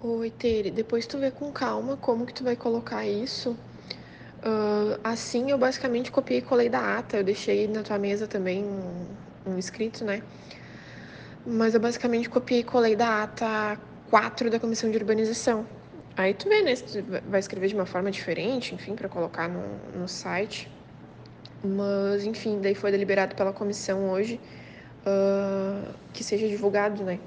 Oi, Tere, depois tu vê com calma como que tu vai colocar isso. Uh, assim, eu basicamente copiei e colei da ata, eu deixei na tua mesa também um, um escrito, né? Mas eu basicamente copiei e colei da ata 4 da comissão de urbanização. Aí tu vê, né, se tu vai escrever de uma forma diferente, enfim, para colocar no, no site. Mas, enfim, daí foi deliberado pela comissão hoje uh, que seja divulgado, né?